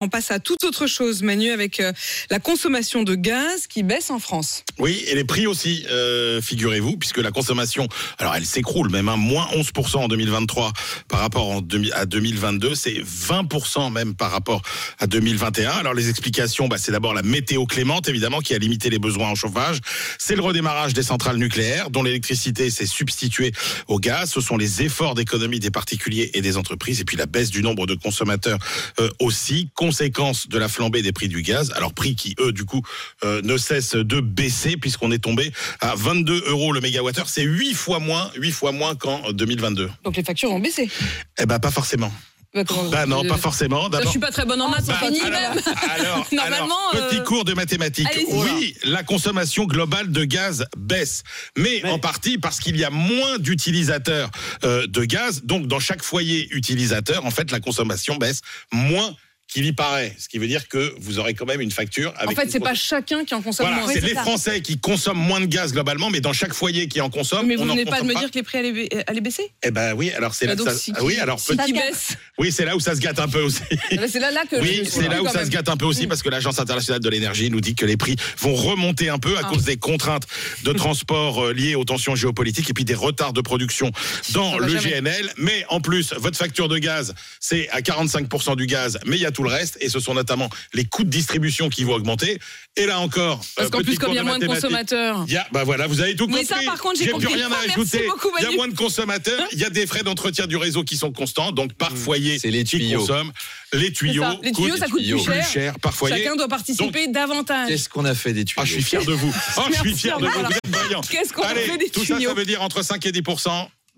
On passe à toute autre chose, Manu, avec euh, la consommation de gaz qui baisse en France. Oui, et les prix aussi, euh, figurez-vous, puisque la consommation, alors elle s'écroule même, hein, moins 11% en 2023 par rapport à 2022, c'est 20% même par rapport à 2021. Alors les explications, bah, c'est d'abord la météo clémente, évidemment, qui a limité les besoins en chauffage. C'est le redémarrage des centrales nucléaires, dont l'électricité s'est substituée au gaz. Ce sont les efforts d'économie des particuliers et des entreprises, et puis la baisse du nombre de consommateurs euh, aussi, conséquence de la flambée des prix du gaz. Alors prix qui, eux, du coup, euh, ne cessent de baisser puisqu'on est tombé à 22 euros le mégawattheure. C'est 8 fois moins, 8 fois moins qu'en 2022. Donc les factures ont baissé. Eh ben pas forcément. Bah, Bah non, Euh, pas forcément. Je suis pas très bonne en maths, Bah, c'est fini alors, même. alors, Normalement, alors, petit euh, cours de mathématiques. Oui, la consommation globale de gaz baisse, mais, en partie parce qu'il y a moins d'utilisateurs euh, de gaz. Donc, dans chaque foyer utilisateur, en fait, la consommation baisse moins qu'il y paraît. Ce qui veut dire que vous aurez quand même une facture. En Avec fait, une c'est pas chacun qui en consomme Voilà, moins. c'est les Français qui consomment moins de gaz globalement, mais dans chaque foyer qui en consomme, Mais vous venez pas de me dire que les prix allaient, ba- allaient baisser? Eh ben oui, alors c'est là Ah, que donc, ça. si qui- oui, alors si petit- qui baisse. oui, c'est là où ça se gâte un peu aussi. C'est là, là que je Oui, c'est là où ça même. se gâte un peu aussi parce que l'Agence internationale de l'énergie nous dit que les prix vont remonter un peu à Ah. cause des contraintes de transport euh, liées aux tensions géopolitiques et puis des retards de production dans le jamais. GNL. Mais en plus, votre facture de gaz, c'est à 45% du gaz, mais il y a tout le reste et ce sont notamment les coûts de distribution qui vont augmenter. Et là encore, Parce euh, qu'en petit plus, comme il y a moins de consommateurs. Il y a, bah voilà, vous avez tout compris. ça, par contre, j'ai plus compris. rien à Merci ajouter. beaucoup, il y a moins de consommateurs, il y a des frais d'entretien du réseau qui sont constants, donc par foyer C'est les qui tuyaux. consomment. Les tuyaux, ça. Les tuyaux, coûtent ça coûte plus plus cher. cher par foyer. Chacun doit participer davantage. Qu'est-ce qu'on a fait des tuyaux Ah, je suis fier de vous. Ah, je suis fier de vous. Vous êtes brillants. Qu'est-ce qu'on a fait des tout ça, tuyaux ça veut dire entre 5 et 10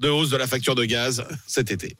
de hausse de la facture de gaz cet été.